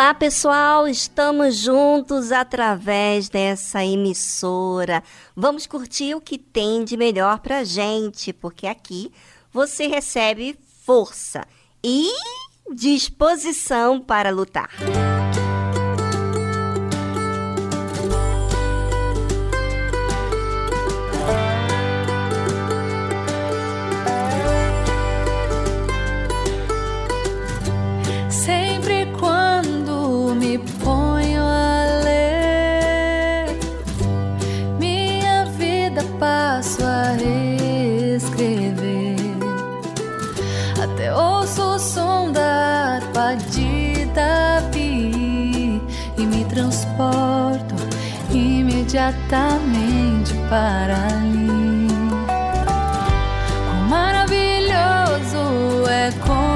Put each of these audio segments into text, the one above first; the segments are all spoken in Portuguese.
Olá, pessoal, estamos juntos através dessa emissora. Vamos curtir o que tem de melhor pra gente, porque aqui você recebe força e disposição para lutar. Música imediatamente para ali. Quão maravilhoso é conhecer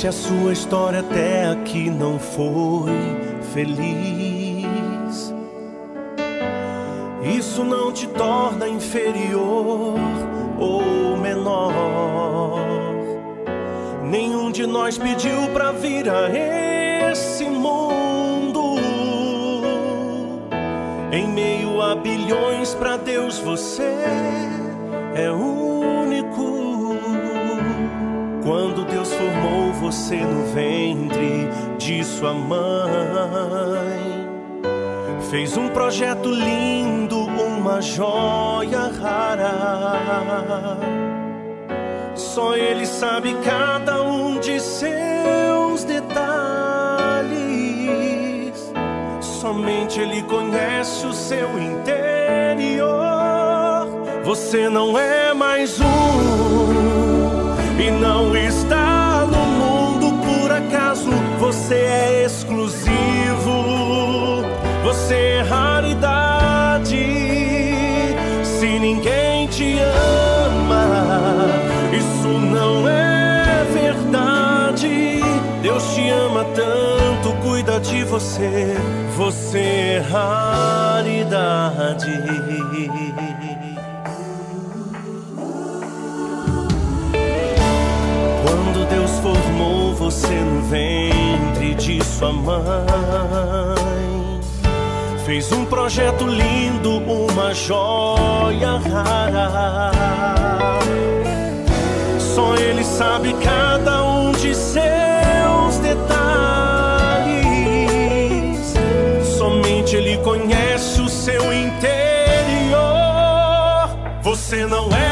se a sua história até aqui não foi feliz, isso não te torna inferior ou menor. Nenhum de nós pediu pra vir a esse mundo. Em meio a bilhões, pra Deus você é único. Quando Deus formou você no ventre de sua mãe, fez um projeto lindo, uma joia rara. Só Ele sabe cada um de seus detalhes. Somente Ele conhece o seu interior. Você não é mais um e não está no mundo por acaso. Você é exclusivo, você é raridade. Se ninguém te ama, isso não é verdade. Deus te ama tanto, cuida de você. Você é raridade. Você no ventre de sua mãe. Fez um projeto lindo, uma joia rara. Só ele sabe cada um de seus detalhes. Somente ele conhece o seu interior. Você não é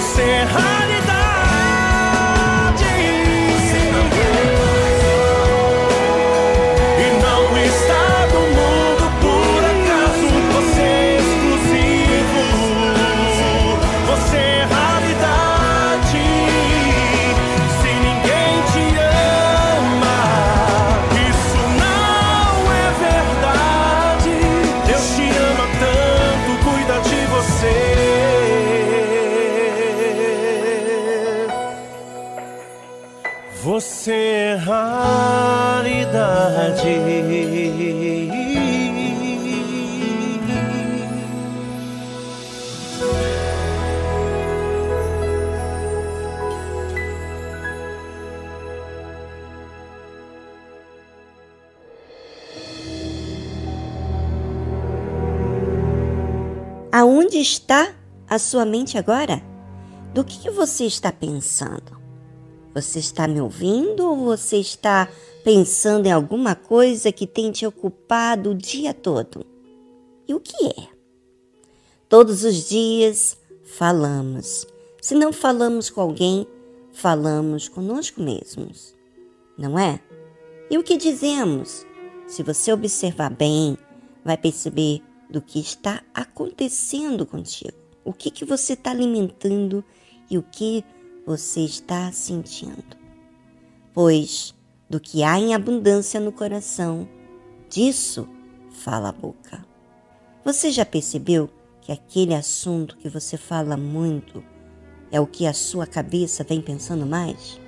você. hi. Aonde está a sua mente agora? Do que, você está pensando? Você está me ouvindo ou você está pensando em alguma coisa que tem te ocupado o dia todo? E o que é? Todos os dias falamos. Se não falamos com alguém, falamos conosco mesmos. Não é? E o que dizemos? Se você observar bem, vai perceber do que está acontecendo contigo. O que, que você está alimentando e o que você está sentindo. Pois do que há em abundância no coração, disso fala a boca. Você já percebeu que aquele assunto que você fala muito é o que a sua cabeça vem pensando mais?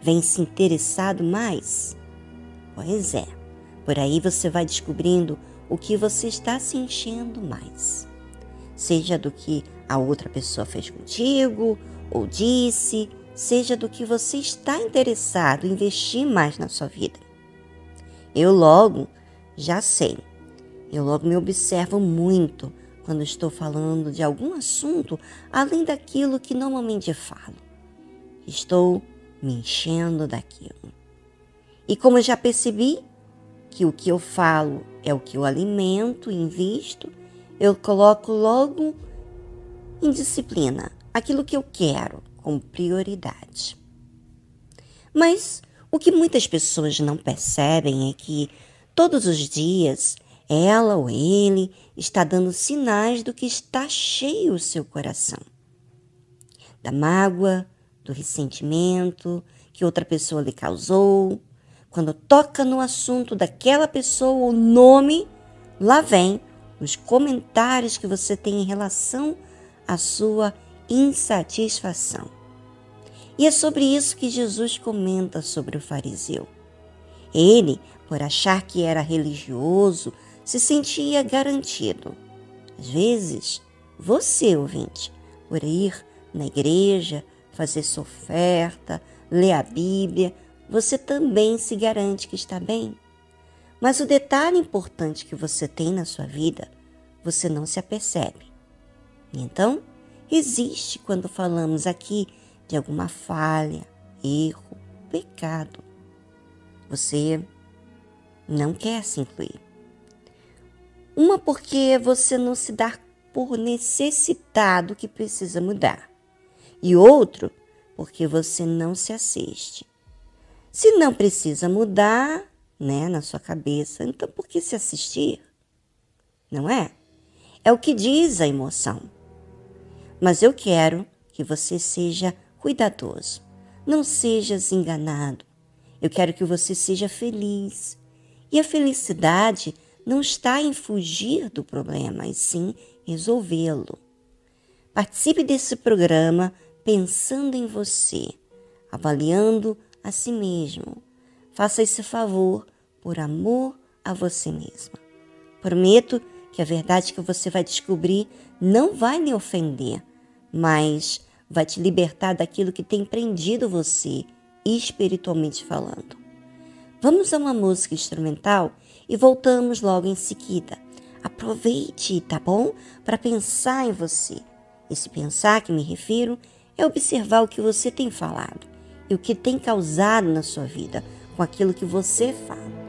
Vem se interessado mais? Pois é, por aí você vai descobrindo o que você está se enchendo mais. Seja do que a outra pessoa fez contigo ou disse, seja do que você está interessado investir mais na sua vida. Eu logo já sei. Eu logo me observo muito quando estou falando de algum assunto além daquilo que normalmente falo. Estou me enchendo daquilo. E como já percebi que o que eu falo é o que eu alimento e invisto, eu coloco logo em disciplina aquilo que eu quero como prioridade. Mas o que muitas pessoas não percebem é que todos os dias ela ou ele está dando sinais do que está cheio o seu coração. Da mágoa, do ressentimento que outra pessoa lhe causou. Quando toca no assunto daquela pessoa, o nome, lá vem os comentários que você tem em relação à sua insatisfação. E é sobre isso que Jesus comenta sobre o fariseu. Ele, por achar que era religioso, se sentia garantido. Às vezes, você, ouvinte, por ir na igreja, fazer sua oferta, ler a Bíblia, você também se garante que está bem. Mas o detalhe importante que você tem na sua vida, você não se apercebe. Então, existe quando falamos aqui de alguma falha, erro, pecado. Você não quer se incluir. Uma porque você não se dá por necessitado que precisa mudar. E outro porque você não se assiste. Se não precisa mudar, né, na sua cabeça, então por que se assistir? Não é? É o que diz a emoção. Mas eu quero que você seja cuidadoso. Não sejas enganado. Eu quero que você seja feliz. E a felicidade não está em fugir do problema, e sim resolvê-lo. Participe desse programa pensando em você, avaliando a si mesmo. Faça esse favor por amor a você mesma. Prometo que a verdade que você vai descobrir não vai lhe ofender, mas vai te libertar daquilo que tem prendido você, espiritualmente falando. Vamos a uma música instrumental e voltamos logo em seguida. Aproveite, tá bom? Para pensar em você. Esse pensar que me refiro é observar o que você tem falado e o que tem causado na sua vida com aquilo que você fala.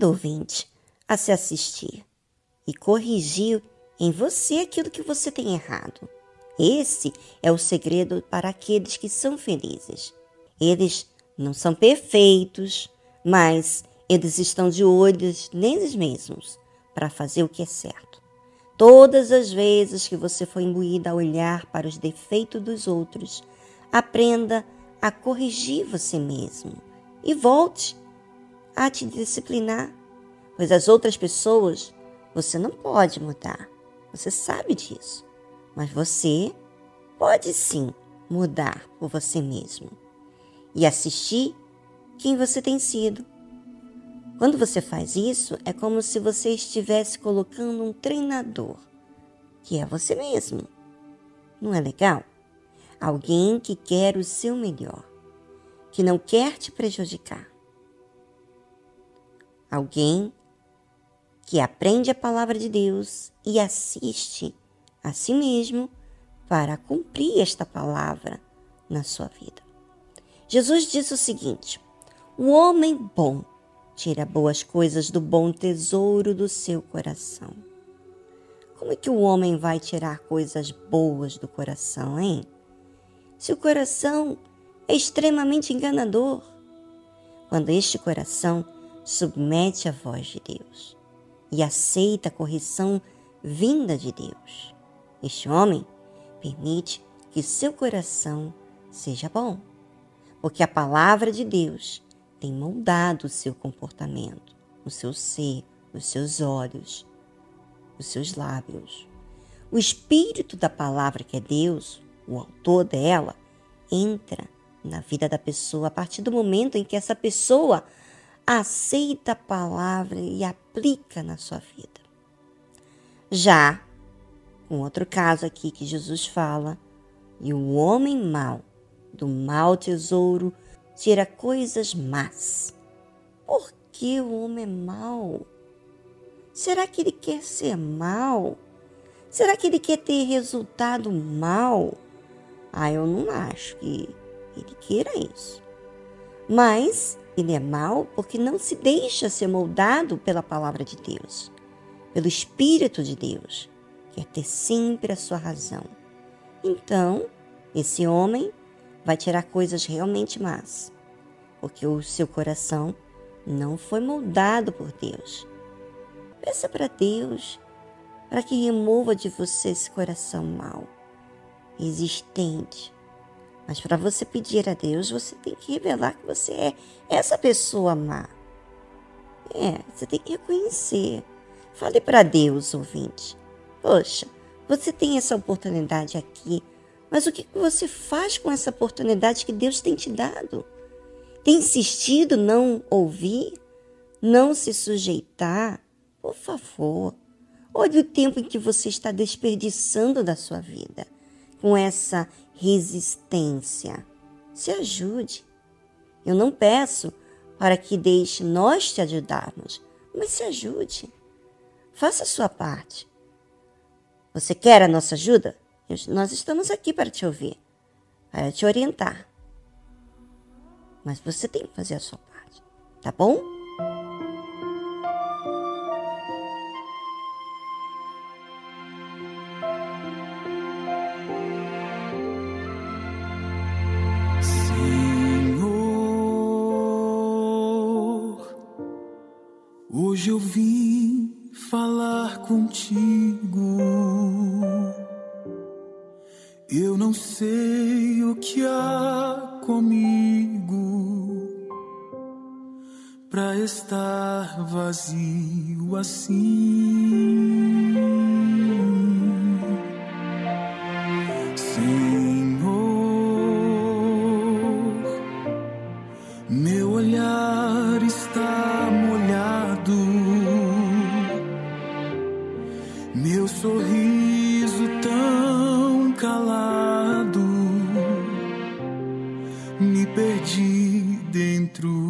Aprenda, ouvinte, a se assistir e corrigir em você aquilo que você tem errado. Esse é o segredo para aqueles que são felizes. Eles não são perfeitos, mas eles estão de olhos neles mesmos para fazer o que é certo. Todas as vezes que você for imbuída a olhar para os defeitos dos outros, aprenda a corrigir você mesmo e volte a te disciplinar, pois as outras pessoas você não pode mudar. Você sabe disso. Mas você pode sim mudar por você mesmo e assistir quem você tem sido. Quando você faz isso, é como se você estivesse colocando um treinador, que é você mesmo. Não é legal? Alguém que quer o seu melhor, que não quer te prejudicar. Alguém que aprende a palavra de Deus e assiste a si mesmo para cumprir esta palavra na sua vida. Jesus disse o seguinte: O homem bom tira boas coisas do bom tesouro do seu coração. Como é que o homem vai tirar coisas boas do coração, hein? Se o coração é extremamente enganador. Quando este coração submete a voz de Deus e aceita a correção vinda de Deus. Este homem permite que seu coração seja bom, porque a palavra de Deus tem moldado o seu comportamento, o seu ser, os seus olhos, os seus lábios. O espírito da palavra que é Deus, o autor dela, entra na vida da pessoa a partir do momento em que essa pessoa aceita a palavra e aplica na sua vida. Já um outro caso aqui que Jesus fala, e o homem mau do mau tesouro tira coisas más. Por que o homem é mau? Será que ele quer ser mau? Será que ele quer ter resultado mal? Ah, eu não acho que ele queira isso. Mas ele é mau porque não se deixa ser moldado pela palavra de Deus, pelo Espírito de Deus, quer ter sempre a sua razão. Então, esse homem vai tirar coisas realmente más, porque o seu coração não foi moldado por Deus. Peça para Deus para que remova de você esse coração mau, existente, mas para você pedir a Deus, você tem que revelar que você é essa pessoa má. É, você tem que reconhecer. Fale para Deus, ouvinte. Poxa, você tem essa oportunidade aqui, mas o que você faz com essa oportunidade que Deus tem te dado? Tem insistido não ouvir? Não se sujeitar? Por favor, olhe o tempo em que você está desperdiçando da sua vida com essa resistência. Se ajude. Eu não peço para que deixe nós te ajudarmos, mas se ajude. Faça a sua parte. Você quer a nossa ajuda? Nós estamos aqui para te ouvir, para te orientar. Mas você tem que fazer a sua parte, tá bom? assim. Senhor, meu olhar está molhado, meu sorriso tão calado, me perdi dentro.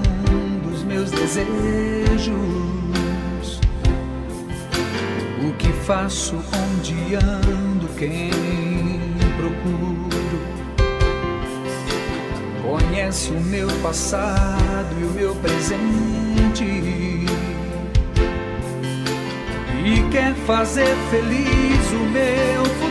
dos meus desejos que faço, onde ando, quem procuro. Conhece o meu passado e o meu presente. E quer fazer feliz o meu futuro.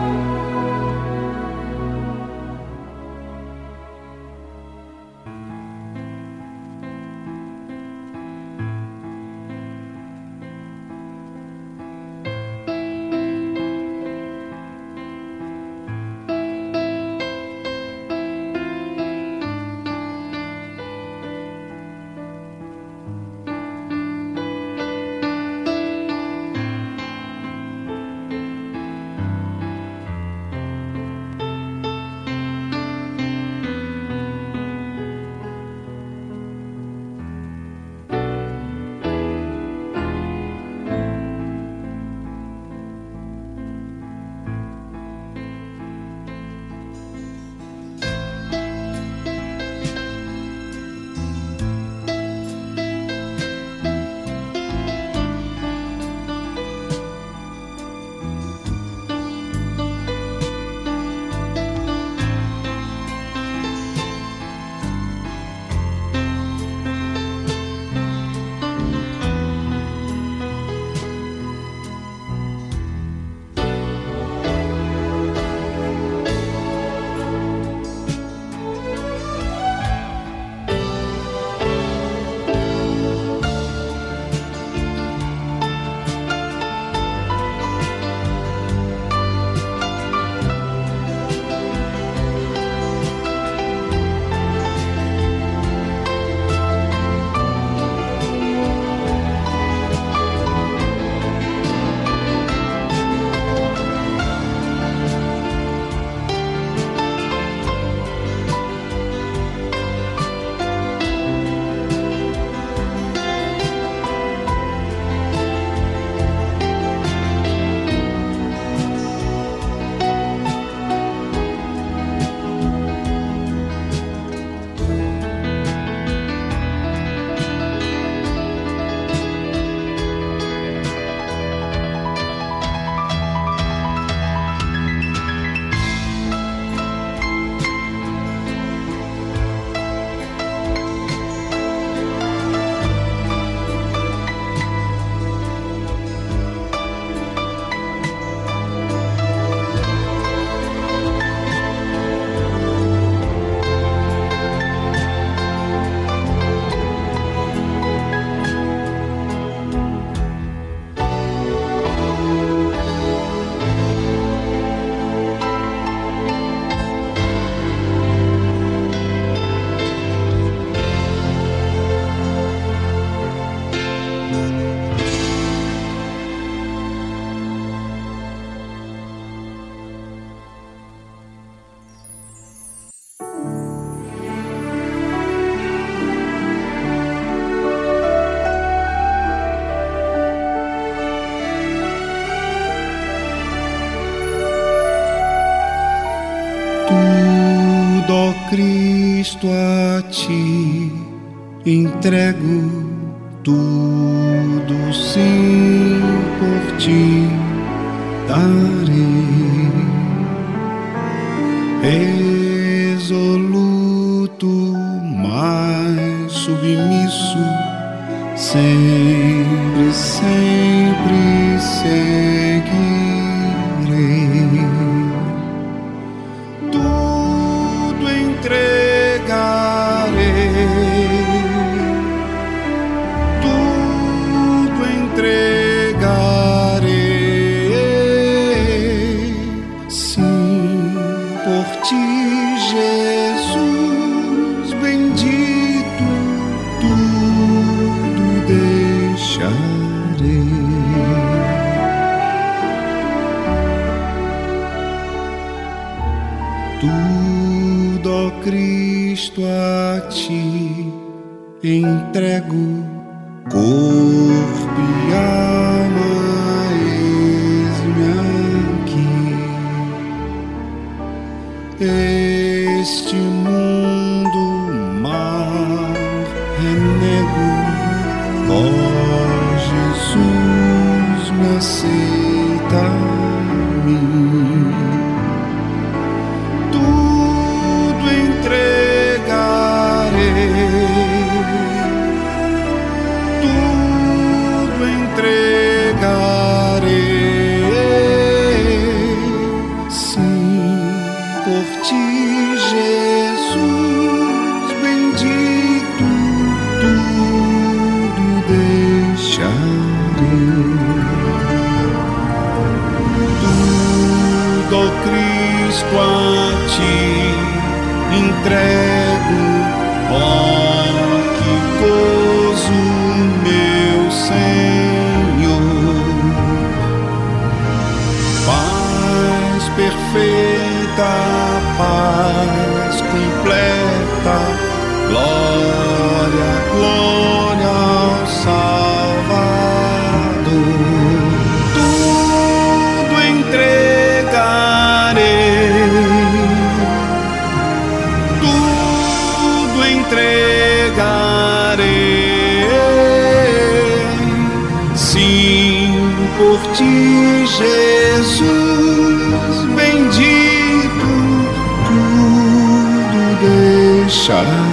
shut up.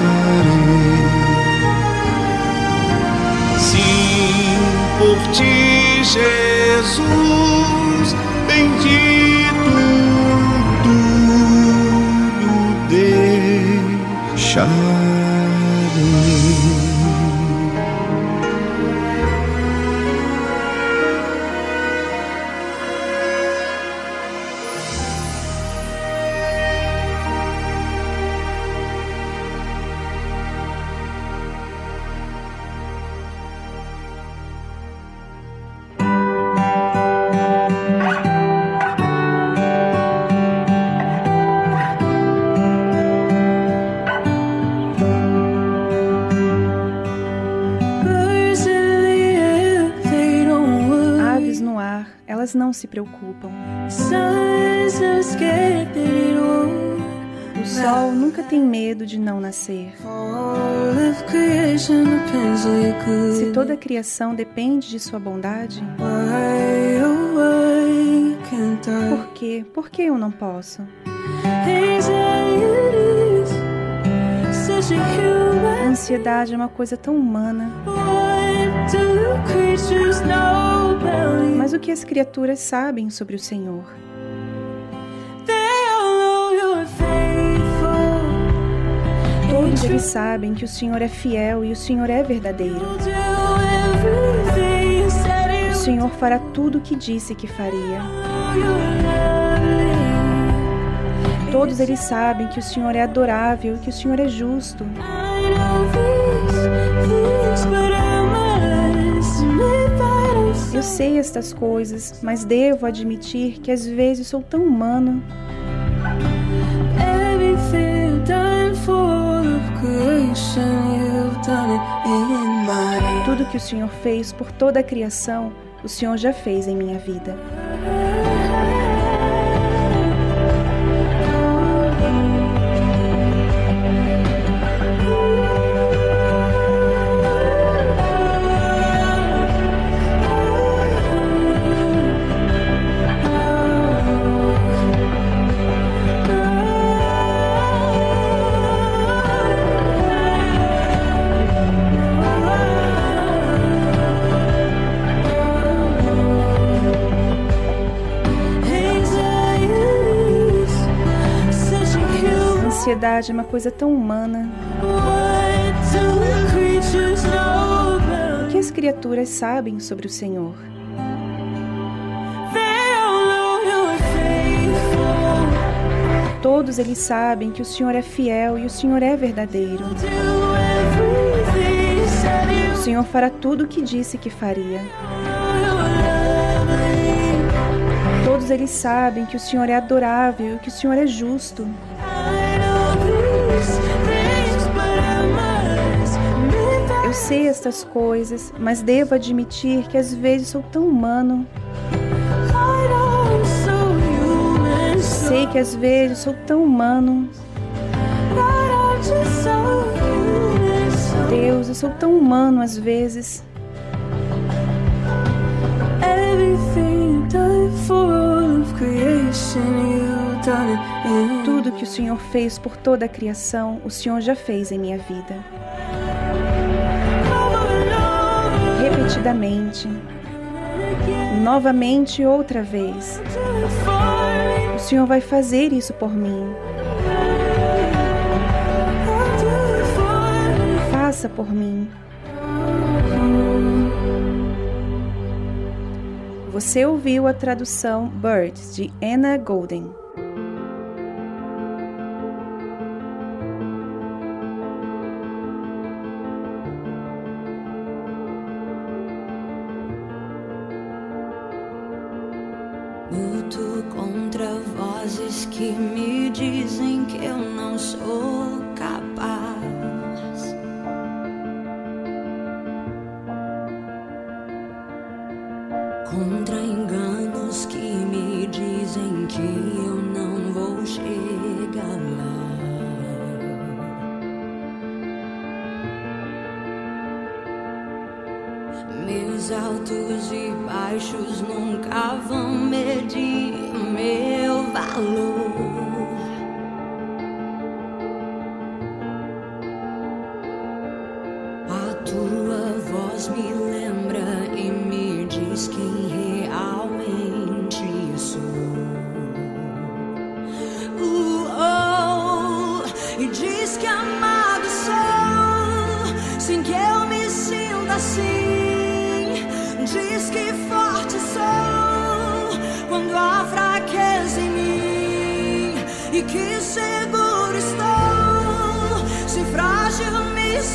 Preocupam. O sol nunca tem medo de não nascer. Se toda a criação depende de sua bondade, oh, por quê? Por que eu não posso? A ansiedade é uma coisa tão humana. Mas o que as criaturas sabem sobre o Senhor? Todos eles sabem que o Senhor é fiel e o Senhor é verdadeiro. O Senhor fará tudo o que disse que faria. Todos eles sabem que o Senhor é adorável e que o Senhor é justo. Eu sei estas coisas, mas devo admitir que às vezes sou tão humano. Tudo que o Senhor fez por toda a criação, o Senhor já fez em minha vida. Ansiedade é uma coisa tão humana. O que as criaturas sabem sobre o Senhor? Todos eles sabem que o Senhor é fiel e o Senhor é verdadeiro. O Senhor fará tudo o que disse que faria. Todos eles sabem que o Senhor é adorável e que o Senhor é justo. Eu sei estas coisas, mas devo admitir que às vezes sou tão humano. Sei que às vezes sou tão humano. Deus, eu sou tão humano às vezes. Tudo que o Senhor fez por toda a criação, o Senhor já fez em minha vida. Repetidamente, novamente outra vez. O Senhor vai fazer isso por mim. Faça por mim. Você ouviu a tradução Birds de Anna Golden.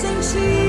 Me sentir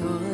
as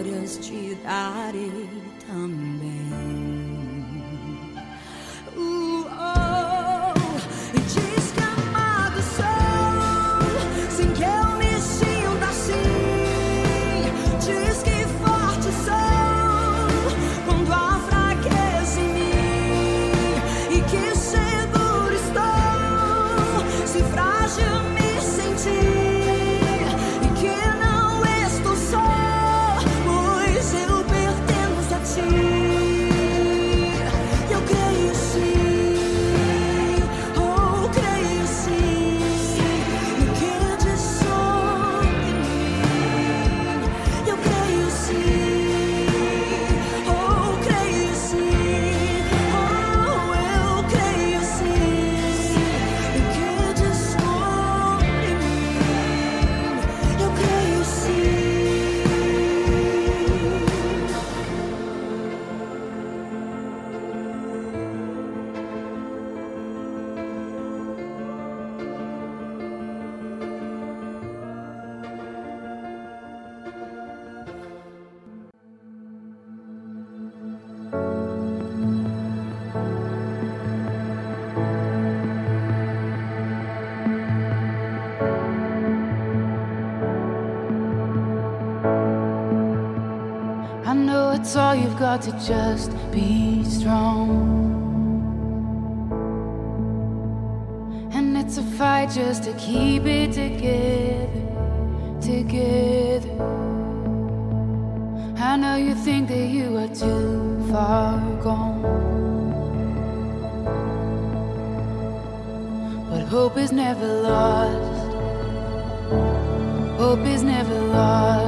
I know it's all you've got to just be strong. And it's a fight just to keep it together, together. I know you think that you are too far gone. But hope is never lost. Hope is never lost.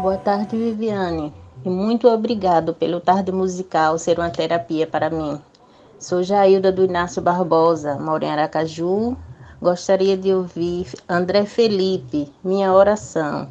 Boa tarde, Viviane. E muito obrigado pelo tarde musical ser uma terapia para mim. Sou Jailda do Inácio Barbosa, moro em Aracaju. Gostaria de ouvir André Felipe, Minha Oração.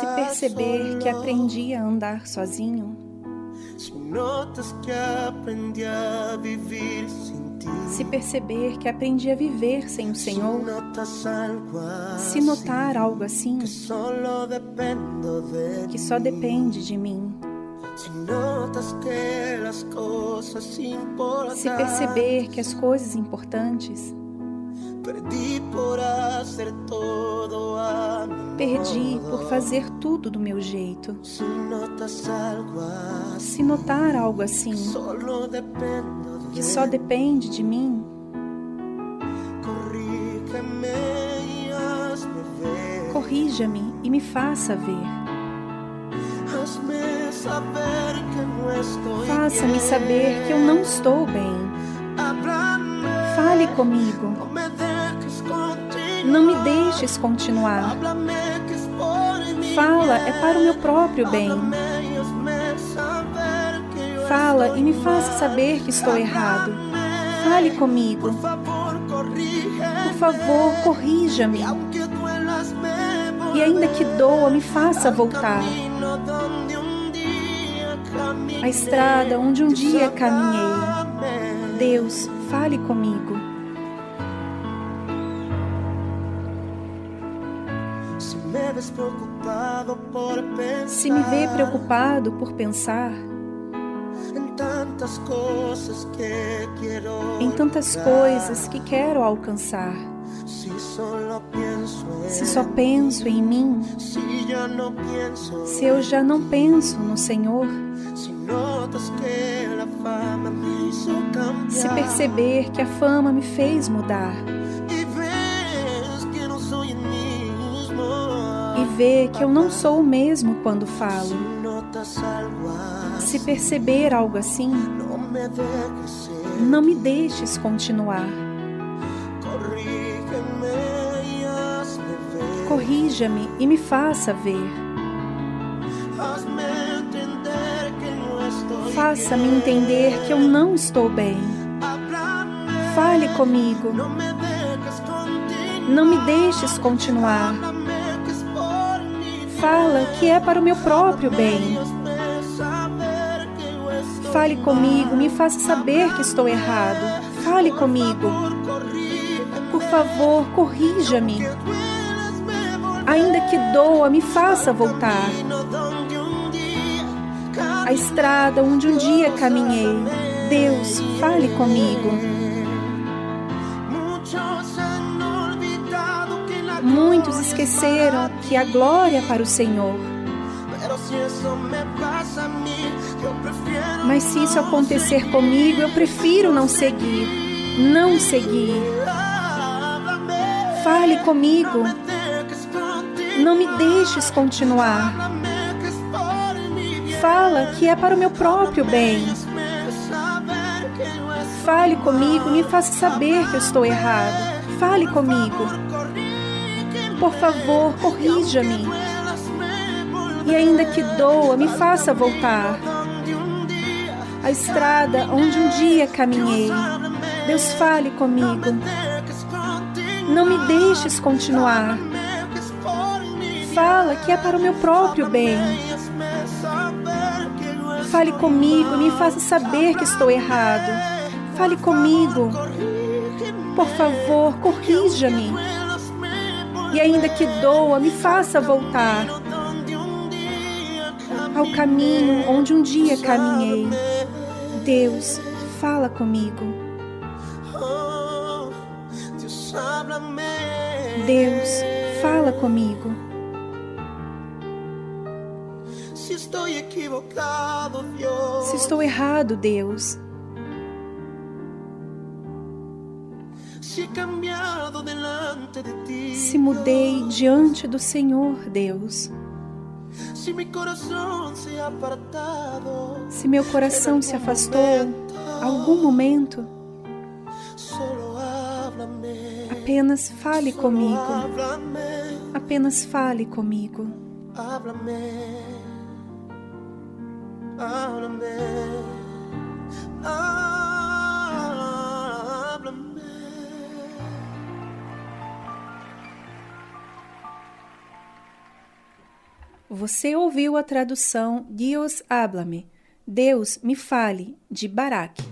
Se perceber que aprendi a andar sozinho, se perceber que aprendi a viver sem o Senhor, se notar algo assim, que só depende de mim, se perceber que as coisas importantes perdí perdi por fazer tudo do meu jeito, se notar algo assim, que só depende de mim, corrija-me e me faça ver. Faça-me saber que eu não estou bem. Fale comigo. Não me deixes continuar. Fala, é para o meu próprio bem. Fala e me faça saber que estou errado. Fale comigo. Por favor, corrija-me. E ainda que doa, me faça voltar. A estrada onde um dia caminhei. Deus, fale comigo. Se me vê preocupado por pensar em tantas coisas que quero alcançar, se só penso em mim, se eu já não penso no Senhor, se perceber que a fama me fez mudar ver que eu não sou o mesmo quando falo, se perceber algo assim, não me deixes continuar. Corrija-me e me faça ver. Faça-me entender que eu não estou bem. Fale comigo. Não me deixes continuar. Fala que é para o meu próprio bem. Fale comigo, me faça saber que estou errado. Fale comigo. Por favor, corrija-me. Ainda que doa, me faça voltar. A estrada onde um dia caminhei. Deus, fale comigo. Muitos esqueceram que a glória é para o Senhor. Mas se isso acontecer comigo, eu prefiro não seguir. Não seguir. Fale comigo. Não me deixes continuar. Fala que é para o meu próprio bem. Fale comigo, me faça saber que eu estou errado. Fale comigo. Por favor, corrija-me. E ainda que doa, me faça voltar. A estrada onde um dia caminhei. Deus, fale comigo. Não me deixes continuar. Fala que é para o meu próprio bem. Fale comigo me faça saber que estou errado. Fale comigo. Por favor, corrija-me. E ainda que doa, me faça voltar ao caminho onde um dia caminhei. Deus, fala comigo. Deus, fala comigo. Se estou errado, Deus. Se mudei diante do Senhor, Deus. Se meu coração se afastou algum momento, apenas fale comigo. Apenas fale comigo. Háblame. Háblame. Você ouviu a tradução Dios háblame, Deus me fale, de Barak.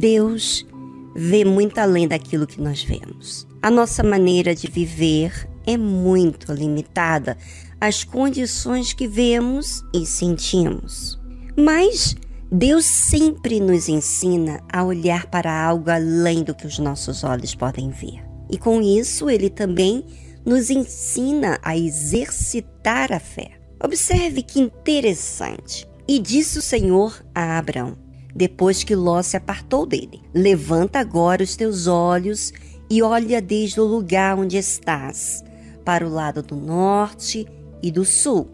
Deus vê muito além daquilo que nós vemos. A nossa maneira de viver é muito limitada às condições que vemos e sentimos. Mas Deus sempre nos ensina a olhar para algo além do que os nossos olhos podem ver. E com isso, ele também nos ensina a exercitar a fé. Observe que interessante. E disse o Senhor a Abraão: depois que Ló se apartou dele. Levanta agora os teus olhos e olha desde o lugar onde estás, para o lado do norte e do sul,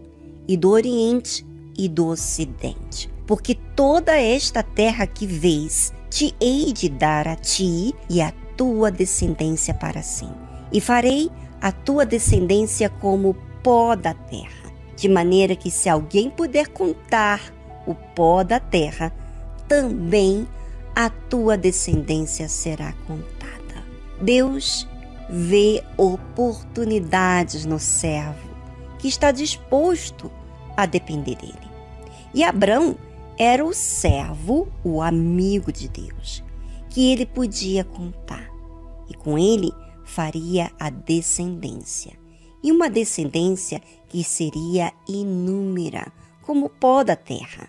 e do oriente e do ocidente. Porque toda esta terra que vês, te hei de dar a ti e a tua descendência para sempre. E farei a tua descendência como pó da terra, de maneira que se alguém puder contar o pó da terra, também a tua descendência será contada. Deus vê oportunidades no servo que está disposto a depender dele. E Abraão era o servo, o amigo de Deus, que ele podia contar. E com ele faria a descendência. E uma descendência que seria inúmera, como o pó da terra.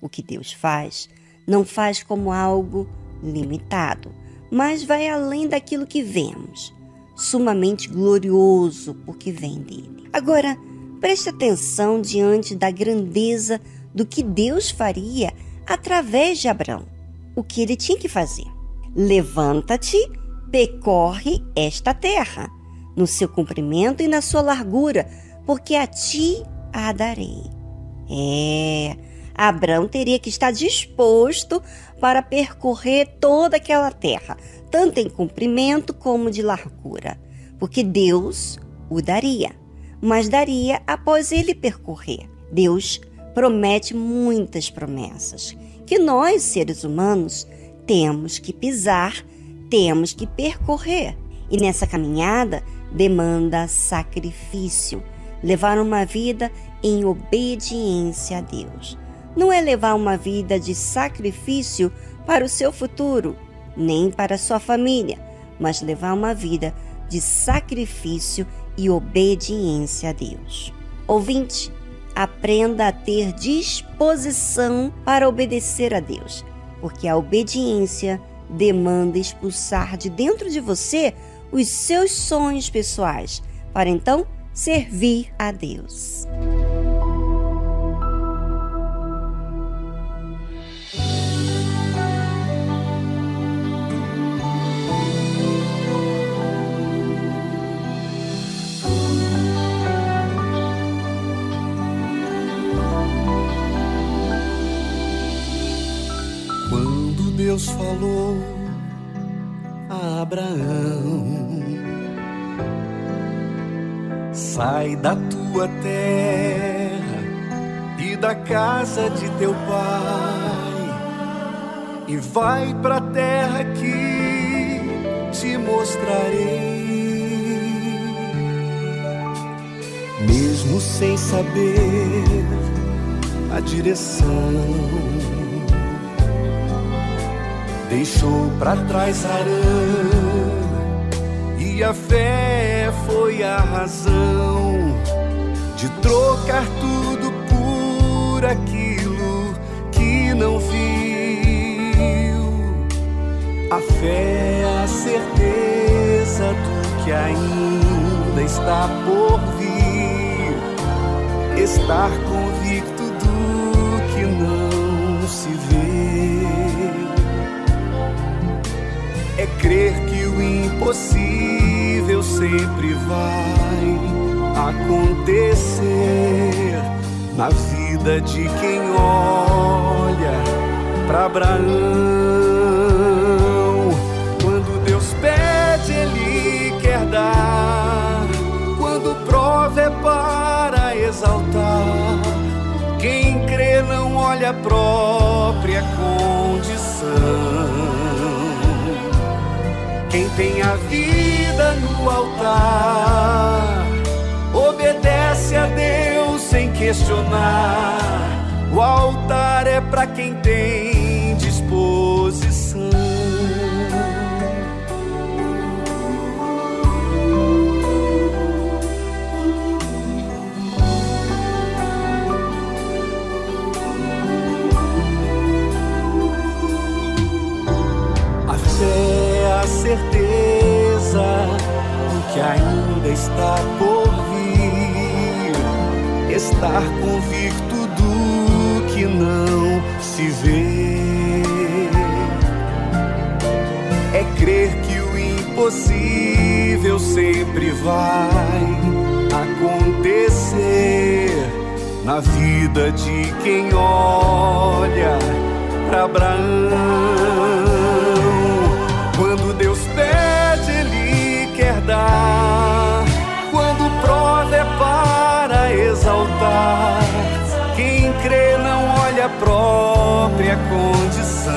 O que Deus faz não faz como algo limitado, mas vai além daquilo que vemos, sumamente glorioso porque vem dele. Agora, preste atenção diante da grandeza do que Deus faria através de Abraão. O que ele tinha que fazer? Levanta-te, percorre esta terra, no seu comprimento e na sua largura, porque a ti a darei. É, Abraão teria que estar disposto para percorrer toda aquela terra, tanto em comprimento como de largura, porque Deus o daria, mas daria após ele percorrer. Deus promete muitas promessas que nós, seres humanos, temos que pisar, temos que percorrer. E nessa caminhada demanda sacrifício, levar uma vida em obediência a Deus. Não é levar uma vida de sacrifício para o seu futuro, nem para a sua família, mas levar uma vida de sacrifício e obediência a Deus. Ouvinte, aprenda a ter disposição para obedecer a Deus, porque a obediência demanda expulsar de dentro de você os seus sonhos pessoais, para então servir a Deus. Deus falou a Abraão, sai da tua terra e da casa de teu pai e vai para a terra que te mostrarei. Mesmo sem saber a direção deixou para trás Arã e a fé foi a razão de trocar tudo por aquilo que não viu. A fé é a certeza do que ainda está por vir, estar convicto é crer que o impossível sempre vai acontecer na vida de quem olha para Abraão. Quando Deus pede, Ele quer dar. Quando prova é para exaltar. Quem crê não olha a própria condição. Quem tem a vida no altar, obedece a Deus sem questionar. O altar é para quem tem certeza do que ainda está por vir, estar convicto do que não se vê. É crer que o impossível sempre vai acontecer na vida de quem olha para Abraão. Própria condição.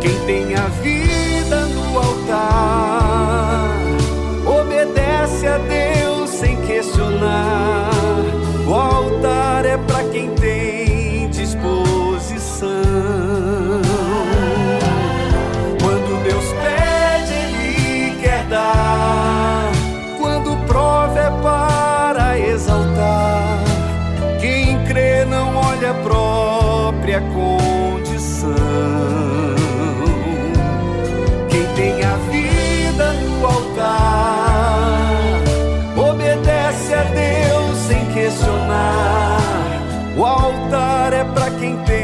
Quem tem a vida própria condição. Quem tem a vida no altar, obedece a Deus sem questionar. O altar é para quem tem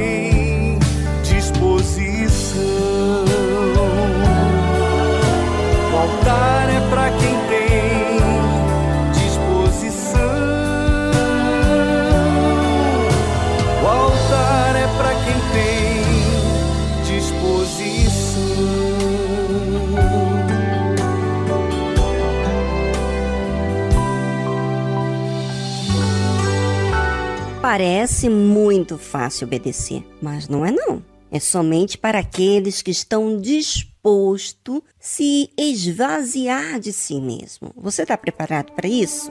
Parece muito fácil obedecer, mas não é não. É somente para aqueles que estão dispostos disposto se esvaziar de si mesmo. Você está preparado para isso?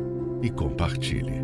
e compartilhe.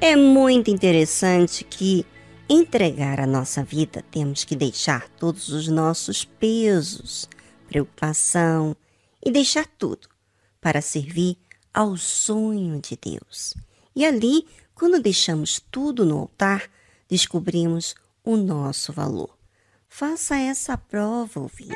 É muito interessante que entregar a nossa vida temos que deixar todos os nossos pesos, preocupação e deixar tudo para servir ao sonho de Deus. E ali, quando deixamos tudo no altar, descobrimos o nosso valor. Faça essa prova, ouvinte.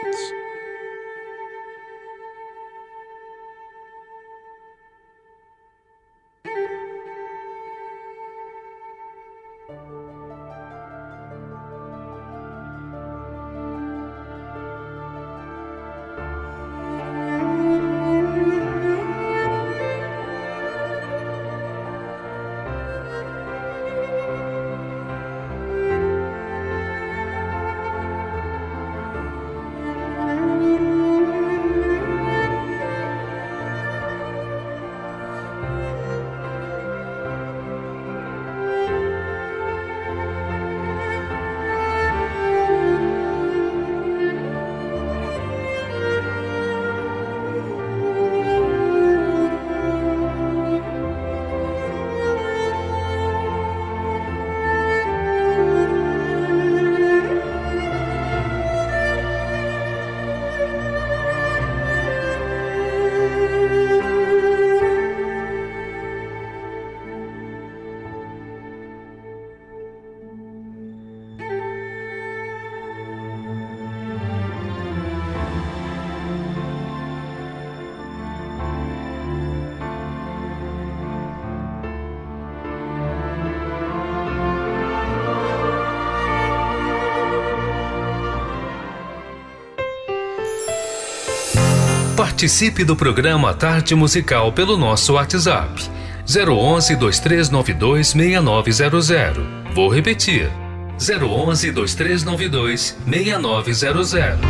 Participe do programa Tarde Musical pelo nosso WhatsApp 011 2392 6900. Vou repetir. 011 2392 6900.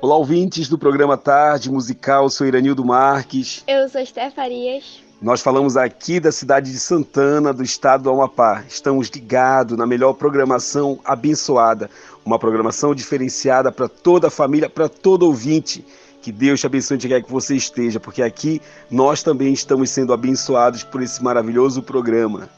Olá, ouvintes do programa Tarde Musical, sou Iranildo Marques. Eu sou Esther Farias. Nós falamos aqui da cidade de Santana, do estado do Amapá. Estamos ligados na melhor programação abençoada, uma programação diferenciada para toda a família, para todo ouvinte. Que Deus te abençoe onde quer que você esteja, porque aqui nós também estamos sendo abençoados por esse maravilhoso programa.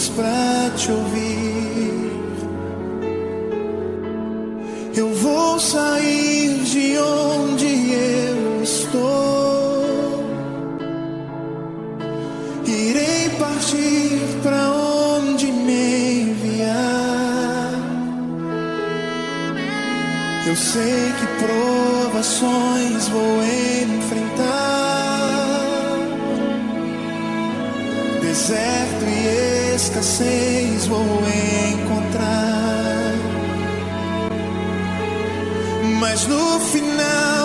Ouvidos pra te ouvir. Eu vou sair de onde eu estou, irei partir pra onde me enviar. Eu sei que provações vou enfrentar, deserto escassez vou encontrar. Mas no final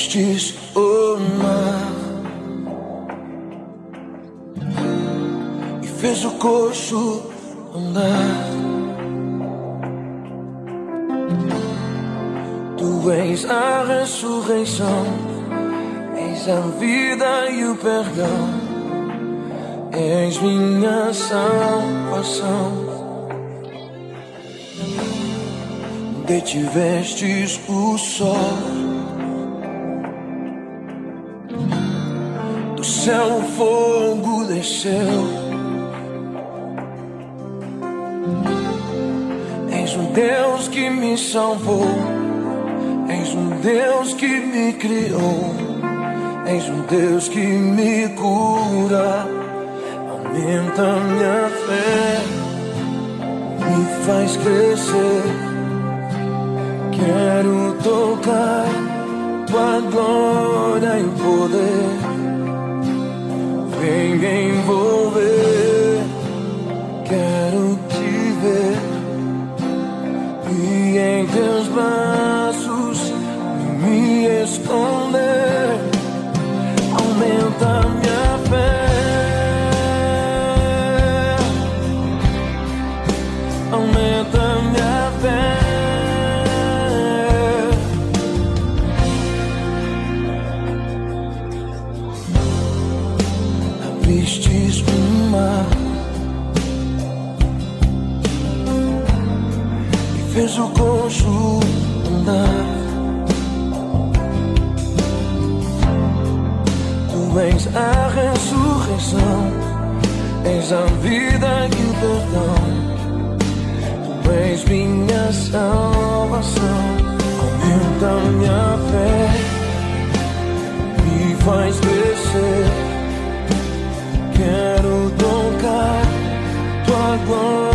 Abristes o mar e fez o coxo andar. Tu és a ressurreição, és a vida e o perdão, és minha salvação. Detivestes o sol céu o fogo desceu. És um Deus que me salvou. És um Deus que me criou. És um Deus que me cura. Aumenta minha fé. Me faz crescer. Quero tocar tua glória e poder. Me envolver. És a vida e o perdão. Tu és minha salvação, aumenta minha fé, me faz crescer. Quero tocar tua glória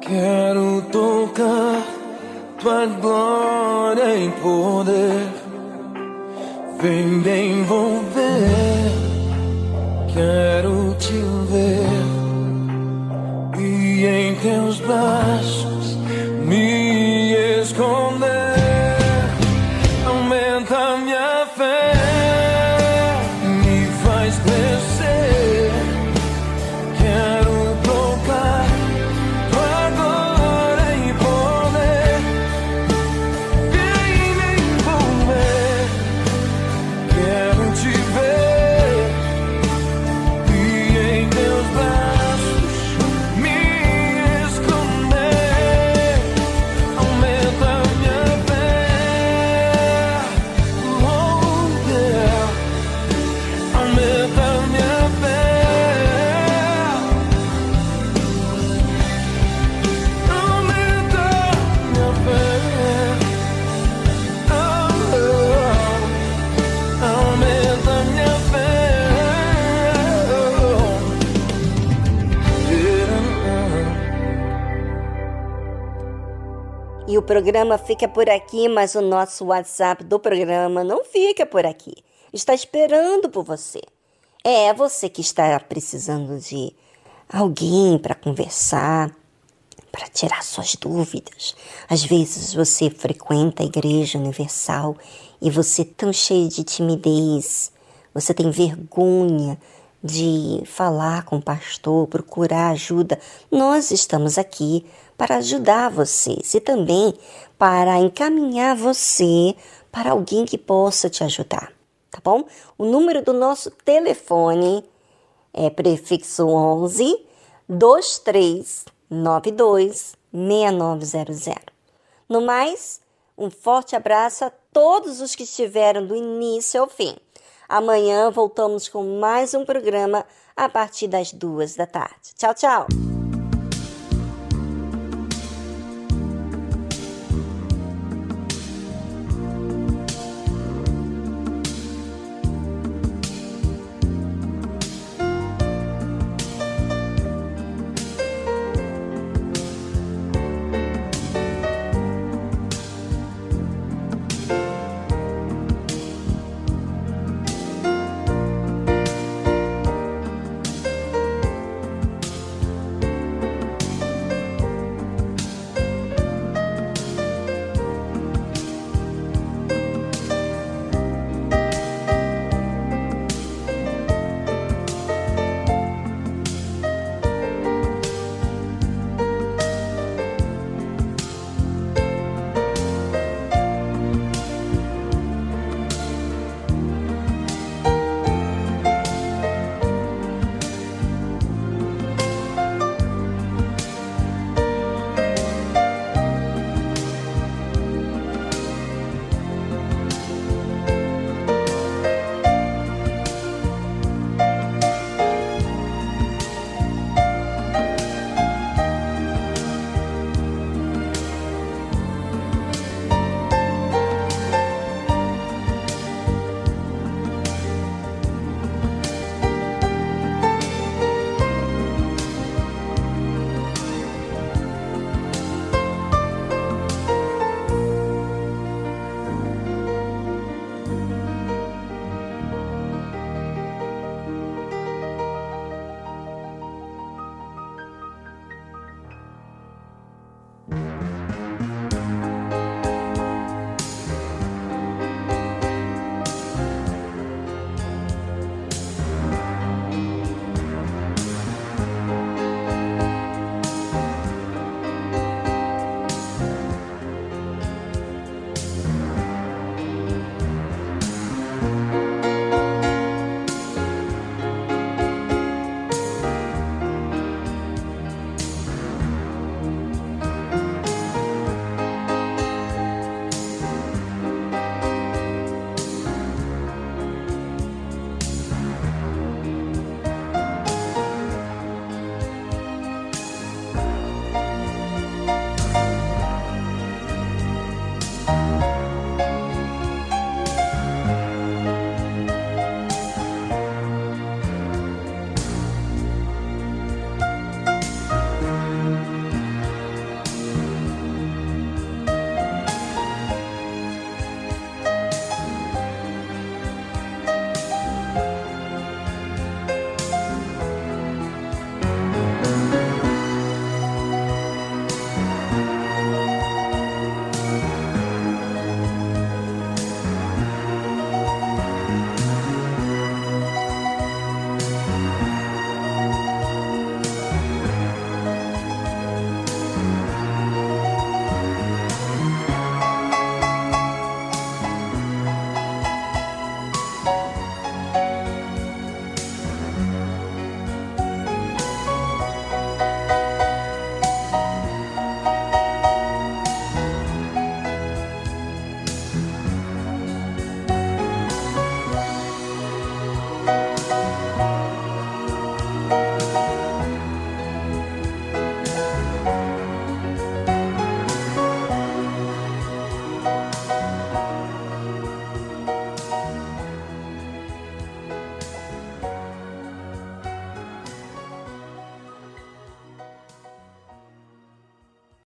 Quero tocar tua glória e poder. Vem me envolver. Quero te ver. E em teus braços programa fica por aqui, mas o nosso WhatsApp do programa não fica por aqui. Está esperando por você. É você que está precisando de alguém para conversar, para tirar suas dúvidas. Às vezes você frequenta a Igreja Universal e você é tão cheio de timidez, você tem vergonha de falar com o pastor, procurar ajuda. Nós estamos aqui para ajudar vocês e também para encaminhar você para alguém que possa te ajudar, tá bom? O número do nosso telefone é prefixo 11 2392 6900. No mais, um forte abraço a todos os que estiveram do início ao fim. Amanhã voltamos com mais um programa a partir das duas da tarde. Tchau, tchau!